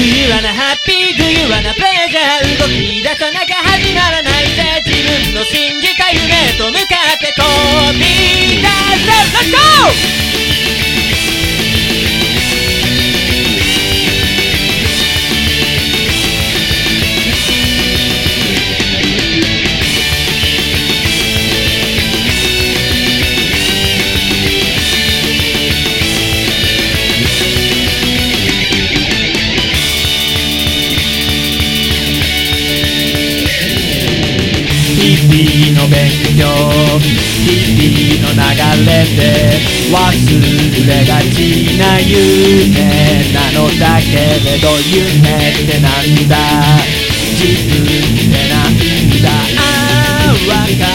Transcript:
ハッピー自由はなプレジャー動出さなきゃ始まらないぜ。自分の信じた夢と向かう日々の勉強日々の流れで忘れがちな夢なのだけれど夢ってなんだ？自分ってなんだ？ああ